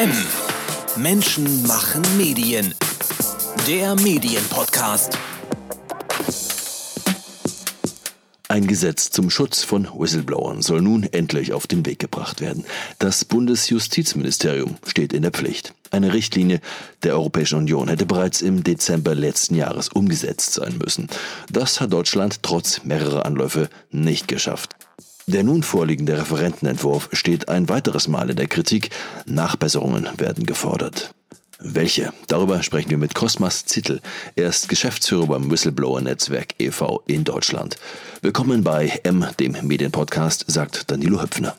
M. Menschen machen Medien. Der Medienpodcast. Ein Gesetz zum Schutz von Whistleblowern soll nun endlich auf den Weg gebracht werden. Das Bundesjustizministerium steht in der Pflicht. Eine Richtlinie der Europäischen Union hätte bereits im Dezember letzten Jahres umgesetzt sein müssen. Das hat Deutschland trotz mehrerer Anläufe nicht geschafft. Der nun vorliegende Referentenentwurf steht ein weiteres Mal in der Kritik. Nachbesserungen werden gefordert. Welche? Darüber sprechen wir mit Cosmas Zittel. Er ist Geschäftsführer beim Whistleblower-Netzwerk e.V. in Deutschland. Willkommen bei M, dem Medienpodcast, sagt Danilo Höpfner.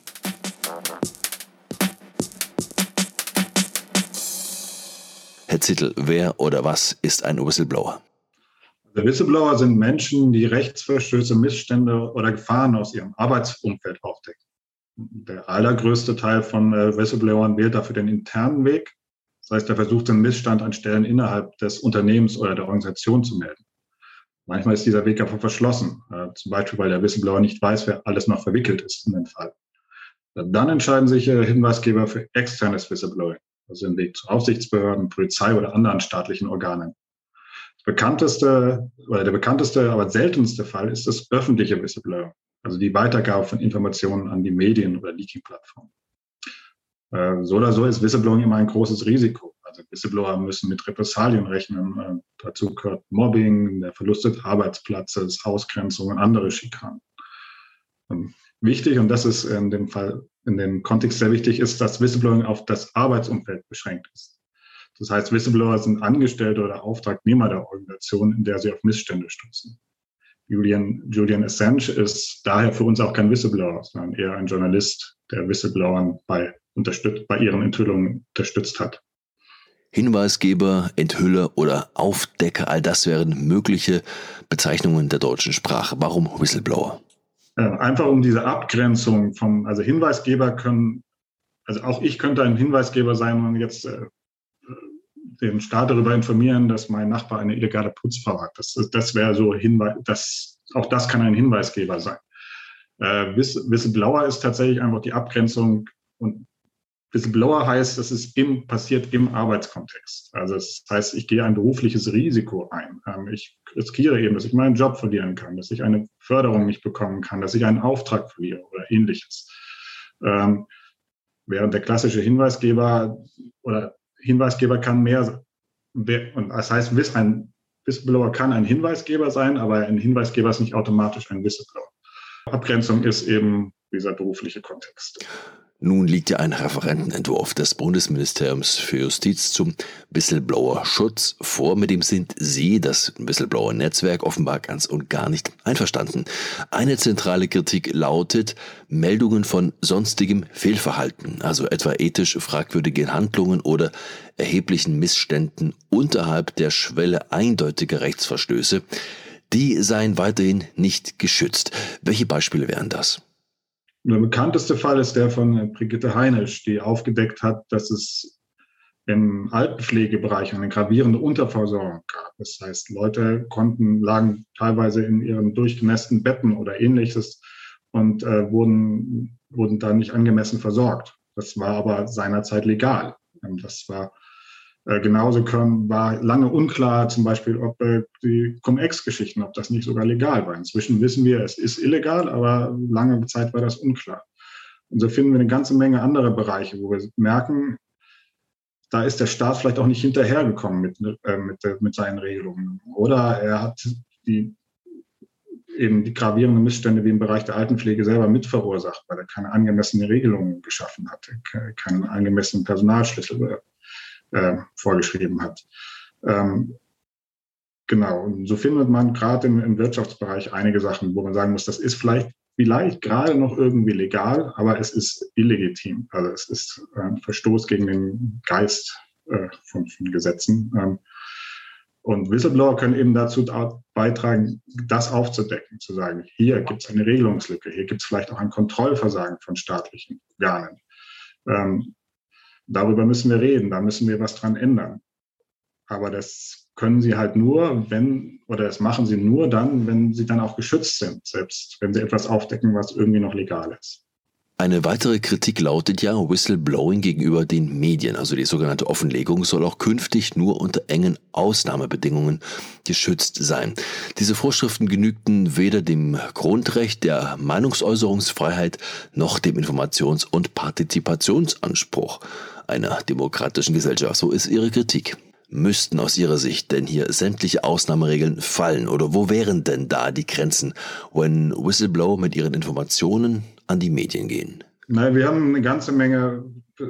Herr Zittel, wer oder was ist ein Whistleblower? Also Whistleblower sind Menschen, die Rechtsverstöße, Missstände oder Gefahren aus ihrem Arbeitsumfeld aufdecken. Der allergrößte Teil von äh, Whistleblowern wählt dafür den internen Weg. Das heißt, er versucht, einen Missstand an Stellen innerhalb des Unternehmens oder der Organisation zu melden. Manchmal ist dieser Weg aber verschlossen, äh, zum Beispiel, weil der Whistleblower nicht weiß, wer alles noch verwickelt ist in den Fall. Dann entscheiden sich äh, Hinweisgeber für externes Whistleblowing, also den Weg zu Aufsichtsbehörden, Polizei oder anderen staatlichen Organen bekannteste oder der bekannteste, aber seltenste Fall ist das öffentliche Whistleblower, also die Weitergabe von Informationen an die Medien oder Leaking-Plattformen. Äh, so oder so ist Whistleblowing immer ein großes Risiko. Also Whistleblower müssen mit Repressalien rechnen. Äh, dazu gehört Mobbing, der Verlust des Arbeitsplatzes, Ausgrenzung und andere Schikanen. Ähm, wichtig, und das ist in dem Fall, in dem Kontext sehr wichtig, ist, dass Whistleblowing auf das Arbeitsumfeld beschränkt ist. Das heißt, Whistleblower sind Angestellte oder Auftragnehmer der Organisation, in der sie auf Missstände stoßen. Julian, Julian Assange ist daher für uns auch kein Whistleblower, sondern eher ein Journalist, der Whistleblowern bei, unterstützt, bei ihren Enthüllungen unterstützt hat. Hinweisgeber, Enthüller oder Aufdecker, all das wären mögliche Bezeichnungen der deutschen Sprache. Warum Whistleblower? Äh, einfach um diese Abgrenzung vom, also Hinweisgeber können, also auch ich könnte ein Hinweisgeber sein und jetzt äh, den Staat darüber informieren, dass mein Nachbar eine illegale Putzfrau hat. Das, das wäre so Hinweis, das, auch das kann ein Hinweisgeber sein. Äh, Whistleblower ist tatsächlich einfach die Abgrenzung und Whistleblower heißt, das ist im, passiert im Arbeitskontext. Also das heißt, ich gehe ein berufliches Risiko ein. Ähm, ich riskiere eben, dass ich meinen Job verlieren kann, dass ich eine Förderung nicht bekommen kann, dass ich einen Auftrag verliere oder ähnliches. Ähm, während der klassische Hinweisgeber oder Hinweisgeber kann mehr, und das heißt, ein Whistleblower kann ein Hinweisgeber sein, aber ein Hinweisgeber ist nicht automatisch ein Whistleblower. Abgrenzung ist eben dieser berufliche Kontext. Nun liegt ja ein Referentenentwurf des Bundesministeriums für Justiz zum Whistleblower-Schutz vor. Mit dem sind Sie, das Whistleblower-Netzwerk, offenbar ganz und gar nicht einverstanden. Eine zentrale Kritik lautet Meldungen von sonstigem Fehlverhalten, also etwa ethisch fragwürdigen Handlungen oder erheblichen Missständen unterhalb der Schwelle eindeutiger Rechtsverstöße. Die seien weiterhin nicht geschützt. Welche Beispiele wären das? Der bekannteste Fall ist der von Brigitte Heinisch, die aufgedeckt hat, dass es im Altenpflegebereich eine gravierende Unterversorgung gab. Das heißt, Leute konnten, lagen teilweise in ihren durchgenässten Betten oder ähnliches und äh, wurden, wurden da nicht angemessen versorgt. Das war aber seinerzeit legal. Das war äh, genauso können, war lange unklar, zum Beispiel, ob äh, die Cum-Ex-Geschichten, ob das nicht sogar legal war. Inzwischen wissen wir, es ist illegal, aber lange Zeit war das unklar. Und so finden wir eine ganze Menge andere Bereiche, wo wir merken, da ist der Staat vielleicht auch nicht hinterhergekommen mit, äh, mit, mit seinen Regelungen. Oder er hat die, eben die gravierenden Missstände wie im Bereich der Altenpflege selber mitverursacht, weil er keine angemessene Regelungen geschaffen hatte, keinen angemessenen Personalschlüssel äh, vorgeschrieben hat. Ähm, genau, und so findet man gerade im, im Wirtschaftsbereich einige Sachen, wo man sagen muss, das ist vielleicht vielleicht gerade noch irgendwie legal, aber es ist illegitim. Also es ist ein Verstoß gegen den Geist äh, von, von, Gesetzen. Ähm, und Whistleblower können eben dazu beitragen, das aufzudecken, zu sagen, hier gibt es eine Regelungslücke, hier gibt es vielleicht auch ein Kontrollversagen von staatlichen Organen. Ähm, darüber müssen wir reden, da müssen wir was dran ändern. Aber das können sie halt nur, wenn, oder das machen sie nur dann, wenn sie dann auch geschützt sind, selbst wenn sie etwas aufdecken, was irgendwie noch legal ist. Eine weitere Kritik lautet ja, Whistleblowing gegenüber den Medien, also die sogenannte Offenlegung, soll auch künftig nur unter engen Ausnahmebedingungen geschützt sein. Diese Vorschriften genügten weder dem Grundrecht der Meinungsäußerungsfreiheit noch dem Informations- und Partizipationsanspruch einer demokratischen Gesellschaft. So ist ihre Kritik. Müssten aus Ihrer Sicht denn hier sämtliche Ausnahmeregeln fallen oder wo wären denn da die Grenzen, wenn Whistleblower mit ihren Informationen an die Medien gehen? Nein, wir haben eine ganze Menge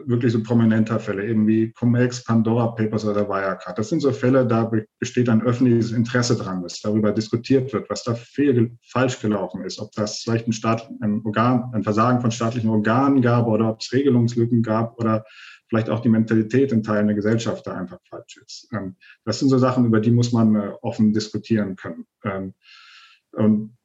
wirklich so prominenter Fälle, eben wie Cum-Ex, Pandora Papers oder Wirecard. Das sind so Fälle, da besteht ein öffentliches Interesse dran, dass darüber diskutiert wird, was da fehl, falsch gelaufen ist, ob das vielleicht ein, Staat, ein, Organ, ein Versagen von staatlichen Organen gab oder ob es Regelungslücken gab oder vielleicht auch die Mentalität in Teilen der Gesellschaft da einfach falsch ist. Ähm, das sind so Sachen, über die muss man äh, offen diskutieren können. Ähm, und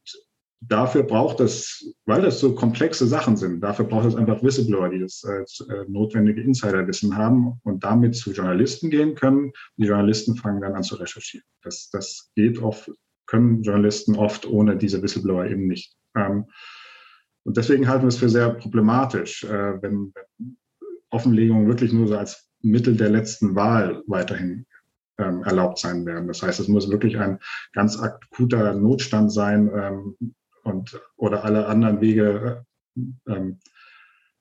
dafür braucht es, weil das so komplexe Sachen sind, dafür braucht es einfach Whistleblower, die das äh, notwendige Insiderwissen haben und damit zu Journalisten gehen können. Die Journalisten fangen dann an zu recherchieren. Das, das geht oft, können Journalisten oft ohne diese Whistleblower eben nicht. Ähm, und deswegen halten wir es für sehr problematisch, äh, wenn, wenn Offenlegungen wirklich nur so als Mittel der letzten Wahl weiterhin ähm, erlaubt sein werden. Das heißt, es muss wirklich ein ganz akuter Notstand sein ähm, und oder alle anderen Wege, äh, ähm,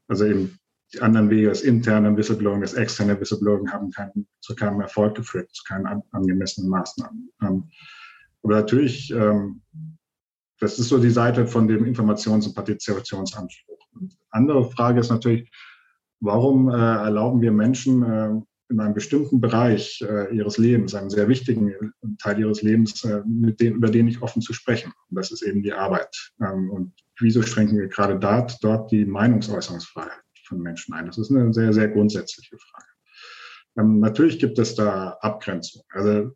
also eben die anderen Wege, das interne Whistleblowing, das externe Whistleblowing haben keinen, zu keinem Erfolg geführt, zu keinen an, angemessenen Maßnahmen. Ähm, aber natürlich, ähm, das ist so die Seite von dem Informations- und Partizipationsanspruch. Und andere Frage ist natürlich, warum äh, erlauben wir Menschen äh, in einem bestimmten Bereich äh, ihres Lebens, einem sehr wichtigen Teil ihres Lebens, äh, mit dem, über den nicht offen zu sprechen. Und das ist eben die Arbeit. Ähm, und wieso schränken wir gerade dort, dort die Meinungsäußerungsfreiheit von Menschen ein? Das ist eine sehr, sehr grundsätzliche Frage. Ähm, natürlich gibt es da Abgrenzungen. Also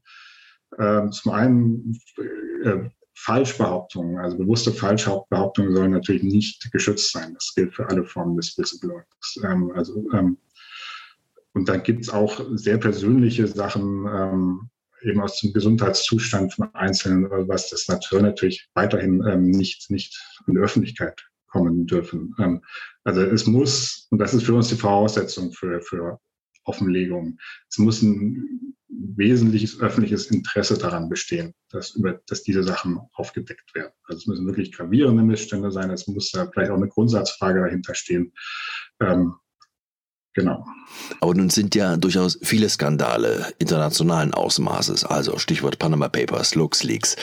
äh, zum einen äh, Falschbehauptungen, also bewusste Falschbehauptungen sollen natürlich nicht geschützt sein. Das gilt für alle Formen des Whistleblowings. Ähm, also, ähm, und da gibt es auch sehr persönliche Sachen, ähm, eben aus dem Gesundheitszustand von Einzelnen, was das natürlich weiterhin ähm, nicht, nicht in die Öffentlichkeit kommen dürfen. Ähm, also es muss, und das ist für uns die Voraussetzung für, für Offenlegung, es muss ein wesentliches öffentliches Interesse daran bestehen, dass, über, dass diese Sachen aufgedeckt werden. Also es müssen wirklich gravierende Missstände sein, es muss da vielleicht auch eine Grundsatzfrage dahinter stehen. Ähm, genau. Aber nun sind ja durchaus viele Skandale internationalen Ausmaßes, also Stichwort Panama Papers, LuxLeaks.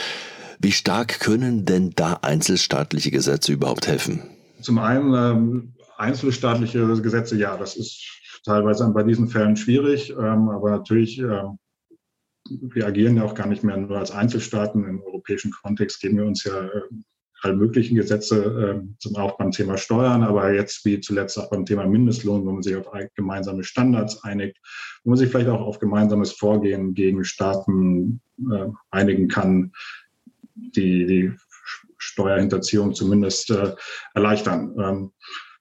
Wie stark können denn da einzelstaatliche Gesetze überhaupt helfen? Zum einen ähm, einzelstaatliche Gesetze, ja, das ist teilweise bei diesen Fällen schwierig, ähm, aber natürlich, äh, wir agieren ja auch gar nicht mehr nur als Einzelstaaten. Im europäischen Kontext geben wir uns ja äh, alle möglichen Gesetze äh, zum auch beim Thema Steuern, aber jetzt wie zuletzt auch beim Thema Mindestlohn, wo man sich auf gemeinsame Standards einigt, wo man sich vielleicht auch auf gemeinsames Vorgehen gegen Staaten äh, einigen kann, die die Steuerhinterziehung zumindest äh, erleichtern. Ähm,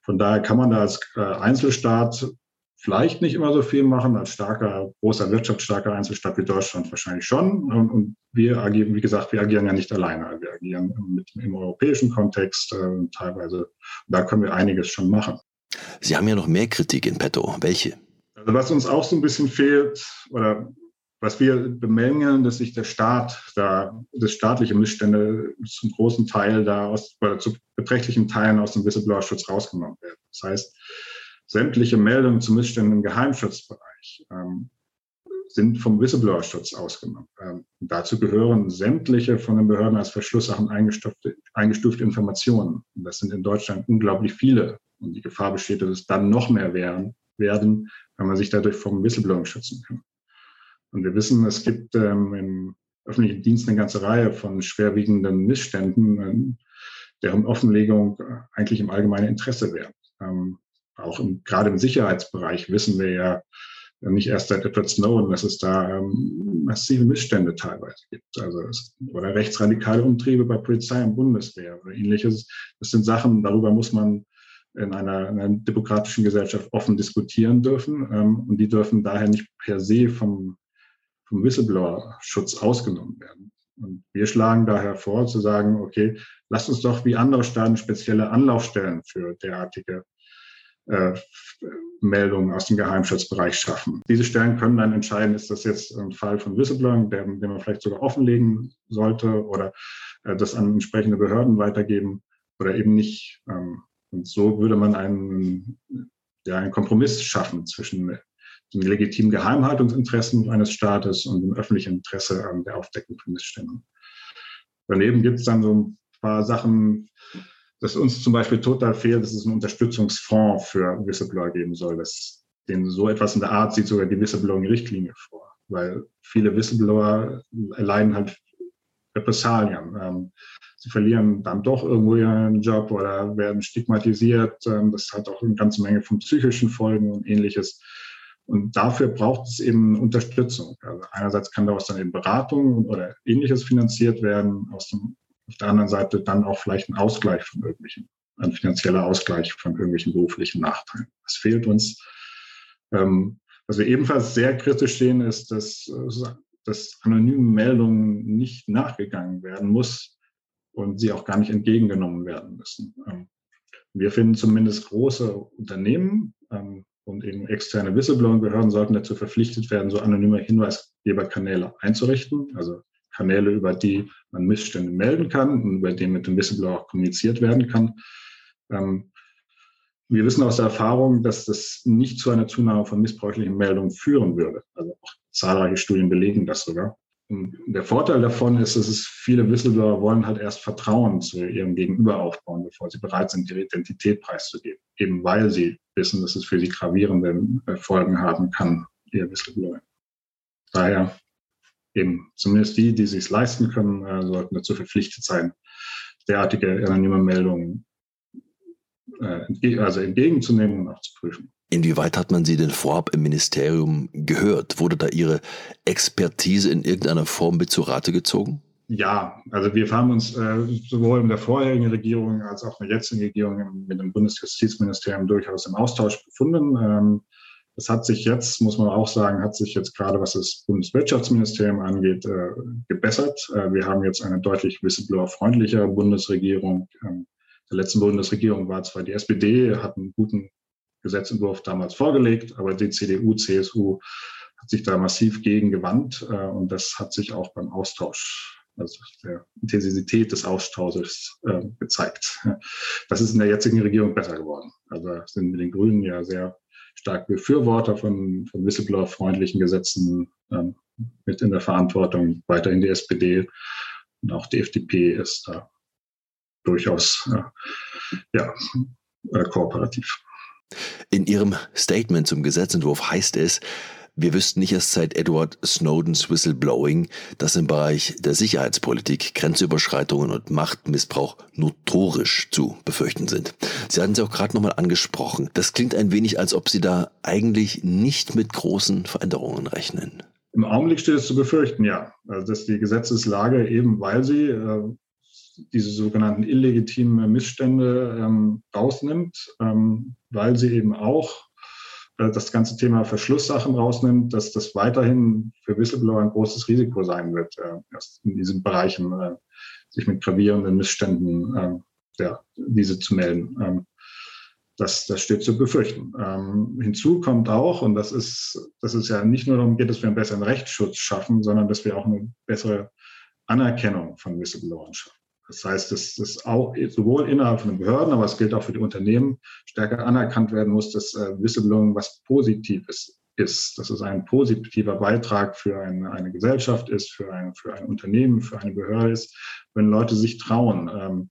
von daher kann man da als äh, Einzelstaat vielleicht nicht immer so viel machen, als starker, großer, wirtschaftsstarker Einzelstaat wie Deutschland wahrscheinlich schon. Und, wir agieren, wie gesagt, wir agieren ja nicht alleine. Wir agieren mit, im europäischen Kontext äh, teilweise. Da können wir einiges schon machen. Sie haben ja noch mehr Kritik in petto. Welche? Also was uns auch so ein bisschen fehlt oder was wir bemängeln, dass sich der Staat da, das staatliche Missstände zum großen Teil da aus, oder zu beträchtlichen Teilen aus dem Whistleblower-Schutz rausgenommen werden. Das heißt, sämtliche Meldungen zu Missständen im Geheimschutzbereich ähm, sind vom Whistleblower-Schutz ausgenommen. Ähm, dazu gehören sämtliche von den Behörden als Verschlusssachen eingestufte, eingestufte Informationen. Und das sind in Deutschland unglaublich viele. Und die Gefahr besteht, dass es dann noch mehr werden, werden wenn man sich dadurch vom Whistleblowing schützen kann. Und wir wissen, es gibt ähm, im öffentlichen Dienst eine ganze Reihe von schwerwiegenden Missständen, ähm, deren Offenlegung eigentlich im allgemeinen Interesse wäre. Ähm, auch im, gerade im Sicherheitsbereich wissen wir ja nicht erst seit Edward Snowden, dass es da ähm, massive Missstände teilweise gibt. Also es, oder rechtsradikale Umtriebe bei Polizei und Bundeswehr oder ähnliches. Das sind Sachen, darüber muss man in einer, in einer demokratischen Gesellschaft offen diskutieren dürfen. Ähm, und die dürfen daher nicht per se vom, vom Whistleblower-Schutz ausgenommen werden. Und wir schlagen daher vor, zu sagen, okay, lasst uns doch wie andere Staaten spezielle Anlaufstellen für derartige äh, Meldungen aus dem Geheimschutzbereich schaffen. Diese Stellen können dann entscheiden, ist das jetzt ein Fall von Whistleblowing, den, den man vielleicht sogar offenlegen sollte oder äh, das an entsprechende Behörden weitergeben oder eben nicht. Ähm, und so würde man einen, ja, einen Kompromiss schaffen zwischen den legitimen Geheimhaltungsinteressen eines Staates und dem öffentlichen Interesse an der Aufdeckung von Missständen. Daneben gibt es dann so ein paar Sachen, dass uns zum Beispiel total fehlt, dass es einen Unterstützungsfonds für Whistleblower geben soll. Dass den so etwas in der Art sieht sogar die Whistleblowing-Richtlinie vor, weil viele Whistleblower erleiden halt Repressalien. Ähm, sie verlieren dann doch irgendwo ihren Job oder werden stigmatisiert. Ähm, das hat auch eine ganze Menge von psychischen Folgen und ähnliches. Und dafür braucht es eben Unterstützung. Also einerseits kann daraus dann eben Beratung oder ähnliches finanziert werden, aus dem, auf der anderen Seite dann auch vielleicht ein Ausgleich von irgendwelchen, ein finanzieller Ausgleich von irgendwelchen beruflichen Nachteilen. Das fehlt uns. Ähm, was wir ebenfalls sehr kritisch sehen, ist, dass, dass anonymen Meldungen nicht nachgegangen werden muss und sie auch gar nicht entgegengenommen werden müssen. Ähm, wir finden zumindest große Unternehmen, ähm, und eben externe Whistleblowing-Behörden sollten dazu verpflichtet werden, so anonyme Hinweisgeberkanäle einzurichten, also Kanäle, über die man Missstände melden kann und über die mit dem Whistleblower auch kommuniziert werden kann. Ähm, wir wissen aus der Erfahrung, dass das nicht zu einer Zunahme von missbräuchlichen Meldungen führen würde. Also auch zahlreiche Studien belegen das sogar. Und der Vorteil davon ist, dass es viele Whistleblower wollen halt erst Vertrauen zu ihrem Gegenüber aufbauen, bevor sie bereit sind, ihre Identität preiszugeben. Eben weil sie wissen, dass es für sie gravierende äh, Folgen haben kann, ihr Whistleblower. Daher eben zumindest die, die sich leisten können, äh, sollten dazu verpflichtet sein, derartige anonyme Meldungen äh, also entgegenzunehmen und auch zu prüfen. Inwieweit hat man Sie denn vorab im Ministerium gehört? Wurde da Ihre Expertise in irgendeiner Form mit zu Rate gezogen? Ja, also wir haben uns äh, sowohl in der vorherigen Regierung als auch in der jetzigen Regierung mit dem Bundesjustizministerium durchaus im Austausch befunden. Ähm, das hat sich jetzt, muss man auch sagen, hat sich jetzt gerade, was das Bundeswirtschaftsministerium angeht, äh, gebessert. Äh, wir haben jetzt eine deutlich whistleblower-freundliche Bundesregierung. Ähm, der letzten Bundesregierung war zwar die SPD, hat einen guten Gesetzentwurf damals vorgelegt, aber die CDU, CSU hat sich da massiv gegen gewandt äh, und das hat sich auch beim Austausch, also der Intensität des Austausches äh, gezeigt. Das ist in der jetzigen Regierung besser geworden. Also sind wir den Grünen ja sehr stark Befürworter von, von Whistleblower-freundlichen Gesetzen ähm, mit in der Verantwortung, weiterhin die SPD und auch die FDP ist da durchaus äh, ja, äh, kooperativ. In Ihrem Statement zum Gesetzentwurf heißt es, wir wüssten nicht erst seit Edward Snowdens Whistleblowing, dass im Bereich der Sicherheitspolitik Grenzüberschreitungen und Machtmissbrauch notorisch zu befürchten sind. Sie hatten es auch gerade nochmal angesprochen. Das klingt ein wenig, als ob Sie da eigentlich nicht mit großen Veränderungen rechnen. Im Augenblick steht es zu befürchten, ja. Also dass die Gesetzeslage eben, weil sie äh, diese sogenannten illegitimen Missstände ähm, rausnimmt, ähm, weil sie eben auch das ganze Thema Verschlusssachen rausnimmt, dass das weiterhin für Whistleblower ein großes Risiko sein wird, äh, in diesen Bereichen äh, sich mit gravierenden Missständen äh, ja, diese zu melden. Ähm, das, das steht zu befürchten. Ähm, hinzu kommt auch, und das ist, das ist ja nicht nur darum geht, dass wir einen besseren Rechtsschutz schaffen, sondern dass wir auch eine bessere Anerkennung von Whistleblowern schaffen. Das heißt, dass das auch sowohl innerhalb von den Behörden, aber es gilt auch für die Unternehmen, stärker anerkannt werden muss, dass äh, Whistleblowing was Positives ist, dass es ein positiver Beitrag für eine, eine Gesellschaft ist, für ein, für ein Unternehmen, für eine Behörde ist, wenn Leute sich trauen, ähm,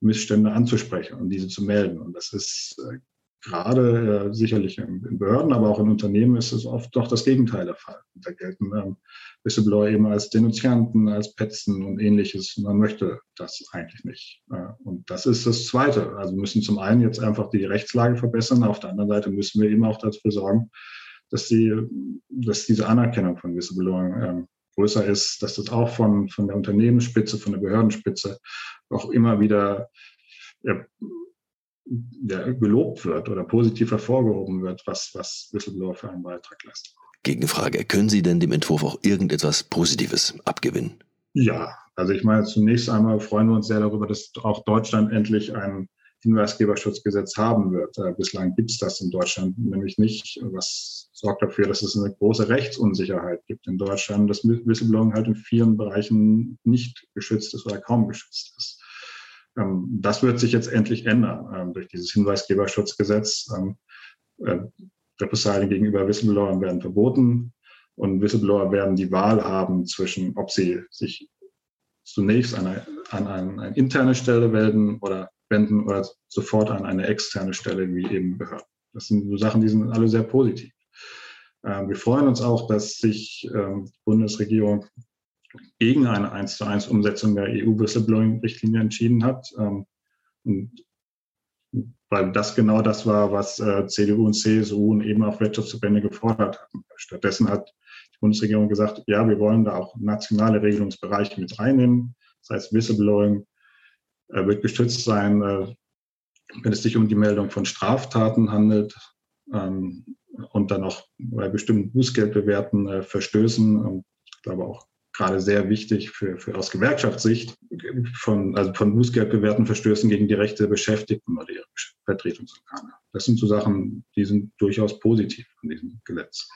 Missstände anzusprechen und diese zu melden. Und das ist äh, gerade äh, sicherlich in, in, Behörden, aber auch in Unternehmen ist es oft doch das Gegenteil der Fall. Da gelten ähm, Whistleblower eben als Denunzianten, als Petzen und ähnliches. Man möchte das eigentlich nicht. Äh, und das ist das Zweite. Also müssen zum einen jetzt einfach die Rechtslage verbessern. Auf der anderen Seite müssen wir eben auch dafür sorgen, dass, die, dass diese Anerkennung von Whistleblowing ähm, größer ist, dass das auch von, von der Unternehmensspitze, von der Behördenspitze auch immer wieder ja, ja, gelobt wird oder positiv hervorgehoben wird, was, was Whistleblower für einen Beitrag leisten. Gegenfrage, können Sie denn dem Entwurf auch irgendetwas Positives abgewinnen? Ja, also ich meine, zunächst einmal freuen wir uns sehr darüber, dass auch Deutschland endlich ein Hinweisgeberschutzgesetz haben wird. Äh, bislang gibt es das in Deutschland nämlich nicht, was sorgt dafür, dass es eine große Rechtsunsicherheit gibt in Deutschland, dass Whistleblowing halt in vielen Bereichen nicht geschützt ist oder kaum geschützt ist. Ähm, das wird sich jetzt endlich ändern ähm, durch dieses Hinweisgeberschutzgesetz. Ähm, äh, Repressalien gegenüber Whistleblowern werden verboten und Whistleblower werden die Wahl haben zwischen, ob sie sich zunächst an eine, an eine interne Stelle wenden oder wenden oder sofort an eine externe Stelle wie eben Behörden. Das sind so Sachen, die sind alle sehr positiv. Wir freuen uns auch, dass sich die Bundesregierung gegen eine 1 zu 1 Umsetzung der EU-Whistleblowing-Richtlinie entschieden hat. Ähm, und weil das genau das war, was äh, CDU und CSU und eben auch Wirtschaftsverbände gefordert hatten. Stattdessen hat die Bundesregierung gesagt, ja, wir wollen da auch nationale Regelungsbereiche mit reinnehmen. Das heißt, Whistleblowing äh, wird geschützt sein, äh, wenn es sich um die Meldung von Straftaten handelt ähm, und dann auch bei bestimmten Bußgeldbewerten Verstößen. Ich glaube auch gerade sehr wichtig für, für aus Gewerkschaftssicht von, also von Bußgeldbewerten Verstößen gegen die Rechte der Beschäftigten oder ihrer Vertretungsorgane. Das sind so Sachen, die sind durchaus positiv an diesem Gesetz.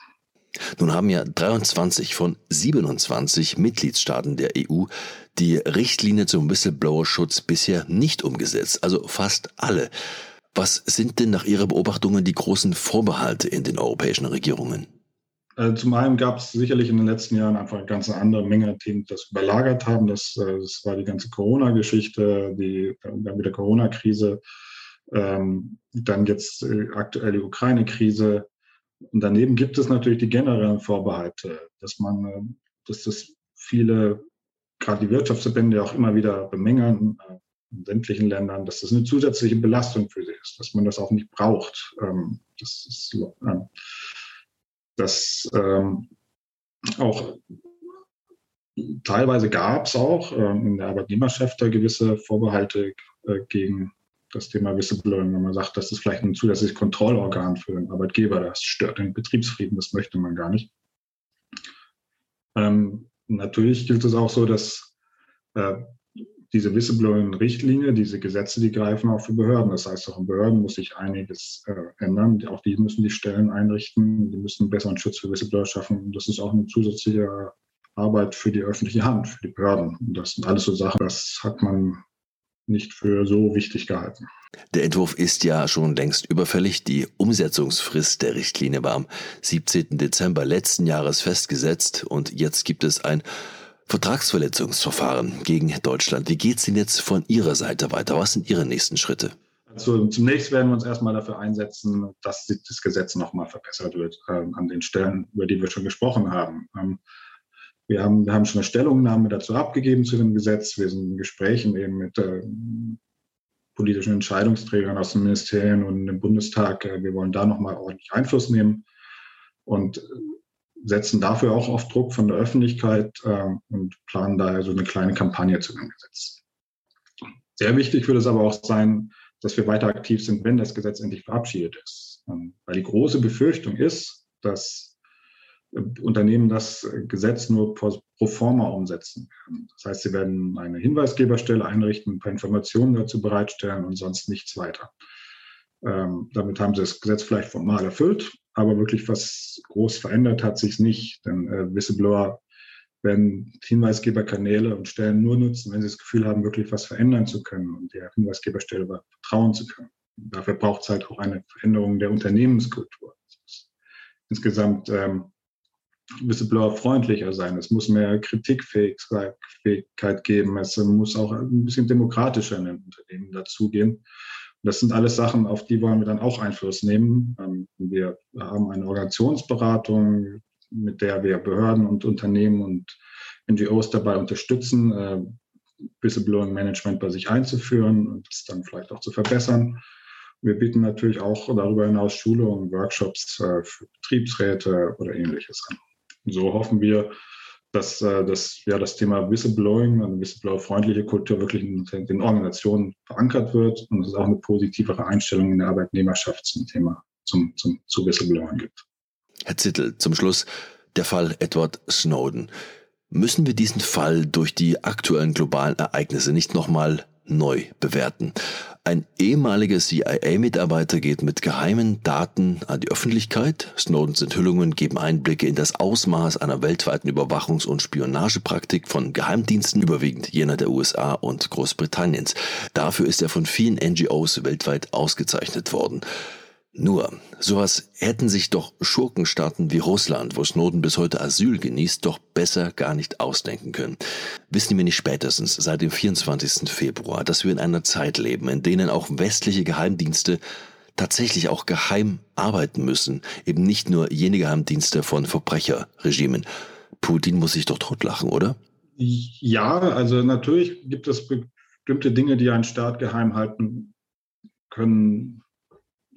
Nun haben ja 23 von 27 Mitgliedstaaten der EU die Richtlinie zum Whistleblower-Schutz bisher nicht umgesetzt, also fast alle. Was sind denn nach Ihrer Beobachtungen die großen Vorbehalte in den europäischen Regierungen? Also zum einen gab es sicherlich in den letzten Jahren einfach eine ganz andere Menge Themen, die das überlagert haben. Das, äh, das war die ganze Corona-Geschichte, die dann wieder Corona-Krise, ähm, dann jetzt äh, aktuell die Ukraine-Krise. Und daneben gibt es natürlich die generellen Vorbehalte, dass man, äh, dass das viele, gerade die Wirtschaftsverbände auch immer wieder bemängeln, äh, in sämtlichen Ländern, dass das eine zusätzliche Belastung für sie ist, dass man das auch nicht braucht. Ähm, das ist, äh, dass ähm, auch teilweise gab es auch ähm, in der Arbeitnehmerschaft da gewisse Vorbehalte äh, gegen das Thema Whistleblowing, wenn man sagt, das ist vielleicht ein zusätzliches Kontrollorgan für den Arbeitgeber, das stört den Betriebsfrieden, das möchte man gar nicht. Ähm, natürlich gilt es auch so, dass äh, diese Whistleblowing-Richtlinie, diese Gesetze, die greifen auch für Behörden. Das heißt, auch in Behörden muss sich einiges äh, ändern. Auch die müssen die Stellen einrichten, die müssen besseren Schutz für Whistleblower schaffen. Das ist auch eine zusätzliche Arbeit für die öffentliche Hand, für die Behörden. Und das sind alles so Sachen, das hat man nicht für so wichtig gehalten. Der Entwurf ist ja schon längst überfällig. Die Umsetzungsfrist der Richtlinie war am 17. Dezember letzten Jahres festgesetzt und jetzt gibt es ein Vertragsverletzungsverfahren gegen Deutschland. Wie geht es denn jetzt von Ihrer Seite weiter? Was sind Ihre nächsten Schritte? Also zunächst werden wir uns erstmal dafür einsetzen, dass das Gesetz nochmal verbessert wird äh, an den Stellen, über die wir schon gesprochen haben. Ähm, wir haben, wir haben schon eine Stellungnahme dazu abgegeben zu dem Gesetz. Wir sind in Gesprächen eben mit äh, politischen Entscheidungsträgern aus den Ministerien und dem Bundestag. Äh, wir wollen da nochmal ordentlich Einfluss nehmen und setzen dafür auch auf Druck von der Öffentlichkeit äh, und planen daher so eine kleine Kampagne zu dem Gesetz. Sehr wichtig wird es aber auch sein, dass wir weiter aktiv sind, wenn das Gesetz endlich verabschiedet ist. Ähm, weil die große Befürchtung ist, dass Unternehmen das Gesetz nur pro forma umsetzen werden. Das heißt, sie werden eine Hinweisgeberstelle einrichten, ein paar Informationen dazu bereitstellen und sonst nichts weiter. Ähm, damit haben sie das Gesetz vielleicht formal erfüllt, aber wirklich was groß verändert hat sich nicht, denn äh, Whistleblower werden Hinweisgeberkanäle und Stellen nur nutzen, wenn sie das Gefühl haben, wirklich was verändern zu können und der Hinweisgeberstelle vertrauen zu können. Dafür braucht es halt auch eine Veränderung der Unternehmenskultur. Insgesamt ähm, Whistleblower freundlicher sein. Es muss mehr Kritikfähigkeit geben. Es muss auch ein bisschen demokratischer in den Unternehmen dazugehen. Das sind alles Sachen, auf die wollen wir dann auch Einfluss nehmen. Ähm, wir haben eine Organisationsberatung, mit der wir Behörden und Unternehmen und NGOs dabei unterstützen, äh, Whistleblowing Management bei sich einzuführen und es dann vielleicht auch zu verbessern. Wir bieten natürlich auch darüber hinaus Schulungen, Workshops äh, für Betriebsräte oder ähnliches an. So hoffen wir, dass, äh, dass ja, das Thema Whistleblowing, eine Whistleblower-freundliche Kultur wirklich in den Organisationen verankert wird und es auch eine positivere Einstellung in der Arbeitnehmerschaft zum Thema zum, zum, zu Whistleblowing gibt. Herr Zittel, zum Schluss der Fall Edward Snowden. Müssen wir diesen Fall durch die aktuellen globalen Ereignisse nicht nochmal neu bewerten? Ein ehemaliger CIA-Mitarbeiter geht mit geheimen Daten an die Öffentlichkeit. Snowdens Enthüllungen geben Einblicke in das Ausmaß einer weltweiten Überwachungs- und Spionagepraktik von Geheimdiensten, überwiegend jener der USA und Großbritanniens. Dafür ist er von vielen NGOs weltweit ausgezeichnet worden. Nur, sowas hätten sich doch Schurkenstaaten wie Russland, wo Snowden bis heute Asyl genießt, doch besser gar nicht ausdenken können. Wissen wir nicht spätestens seit dem 24. Februar, dass wir in einer Zeit leben, in denen auch westliche Geheimdienste tatsächlich auch geheim arbeiten müssen, eben nicht nur jene Geheimdienste von Verbrecherregimen. Putin muss sich doch totlachen, oder? Ja, also natürlich gibt es bestimmte Dinge, die ein Staat geheim halten können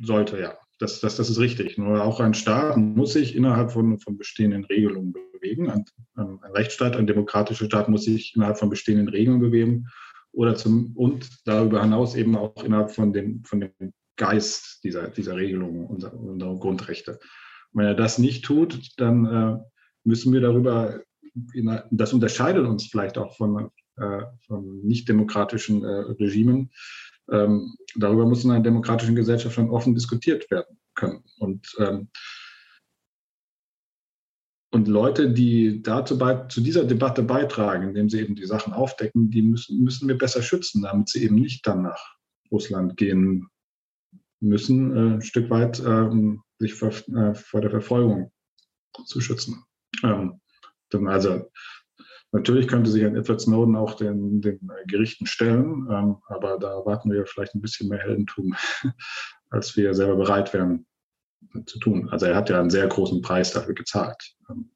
sollte, ja. Das, das, das ist richtig. Nur auch ein Staat muss sich innerhalb von, von bestehenden Regelungen bewegen. Ein, ein Rechtsstaat, ein demokratischer Staat muss sich innerhalb von bestehenden Regeln bewegen oder zum, und darüber hinaus eben auch innerhalb von dem, von dem Geist dieser, dieser Regelungen, unserer, unserer Grundrechte. Und wenn er das nicht tut, dann äh, müssen wir darüber, das unterscheidet uns vielleicht auch von, äh, von nicht-demokratischen äh, Regimen, ähm, darüber muss in einer demokratischen Gesellschaft schon offen diskutiert werden können. Und, ähm, und Leute, die dazu bei, zu dieser Debatte beitragen, indem sie eben die Sachen aufdecken, die müssen, müssen wir besser schützen, damit sie eben nicht dann nach Russland gehen müssen, äh, ein Stück weit äh, sich vor, äh, vor, der Verfolgung zu schützen. Ähm, also Natürlich könnte sich ein Edward Snowden auch den, den Gerichten stellen, ähm, aber da erwarten wir vielleicht ein bisschen mehr Heldentum, als wir selber bereit wären zu tun. Also er hat ja einen sehr großen Preis dafür gezahlt. Ähm,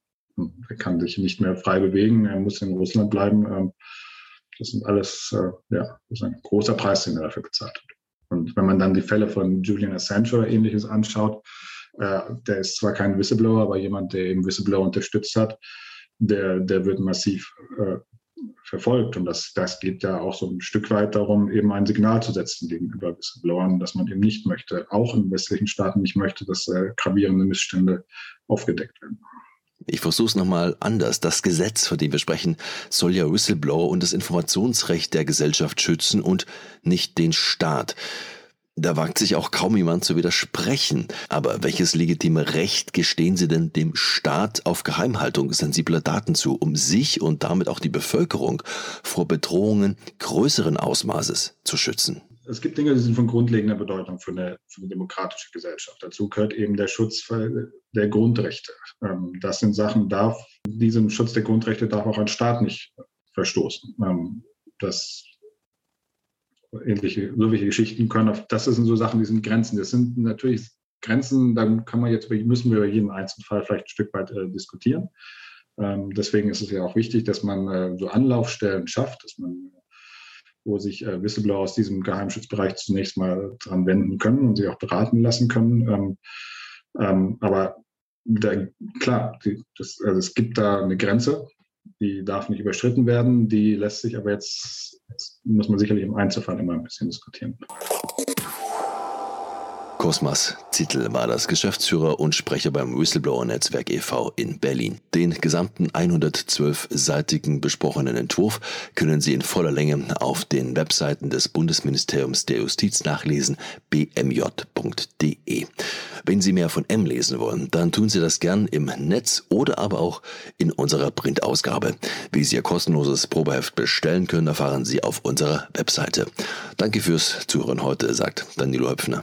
er kann sich nicht mehr frei bewegen, er muss in Russland bleiben. Ähm, das sind alles, äh, ja, das ist ein großer Preis, den er dafür gezahlt hat. Und wenn man dann die Fälle von Julian Assange oder ähnliches anschaut, äh, der ist zwar kein Whistleblower, aber jemand, der eben Whistleblower unterstützt hat, der, der wird massiv äh, verfolgt. Und das, das geht ja auch so ein Stück weit darum, eben ein Signal zu setzen gegenüber Whistleblowern, dass man eben nicht möchte, auch in westlichen Staaten nicht möchte, dass äh, gravierende Missstände aufgedeckt werden. Ich versuche es nochmal anders. Das Gesetz, von dem wir sprechen, soll ja Whistleblower und das Informationsrecht der Gesellschaft schützen und nicht den Staat. Da wagt sich auch kaum jemand zu widersprechen. Aber welches legitime Recht gestehen Sie denn dem Staat auf Geheimhaltung sensibler Daten zu, um sich und damit auch die Bevölkerung vor Bedrohungen größeren Ausmaßes zu schützen? Es gibt Dinge, die sind von grundlegender Bedeutung für eine, für eine demokratische Gesellschaft. Dazu gehört eben der Schutz der Grundrechte. Ähm, das sind Sachen, darf, diesen Schutz der Grundrechte darf auch ein Staat nicht verstoßen. Ähm, das ähnliche, solche Geschichten können. Das sind so Sachen, die sind Grenzen. Das sind natürlich Grenzen, dann kann man jetzt, müssen wir über jeden einzelnen Fall vielleicht ein Stück weit äh, diskutieren. Ähm, deswegen ist es ja auch wichtig, dass man äh, so Anlaufstellen schafft, dass man, wo sich äh, Whistleblower aus diesem Geheimschutzbereich zunächst mal dran wenden können und sich auch beraten lassen können. Ähm, ähm, aber da, klar, die, das, also es gibt da eine Grenze die darf nicht überschritten werden. Die lässt sich aber jetzt, muss man sicherlich im Einzelfall immer ein bisschen diskutieren. Kosmas Zittel war das Geschäftsführer und Sprecher beim Whistleblower-Netzwerk e.V. in Berlin. Den gesamten 112-seitigen besprochenen Entwurf können Sie in voller Länge auf den Webseiten des Bundesministeriums der Justiz nachlesen, bmj.de. Wenn Sie mehr von M lesen wollen, dann tun Sie das gern im Netz oder aber auch in unserer Printausgabe. Wie Sie Ihr kostenloses Probeheft bestellen können, erfahren Sie auf unserer Webseite. Danke fürs Zuhören heute, sagt Danilo Höpfner.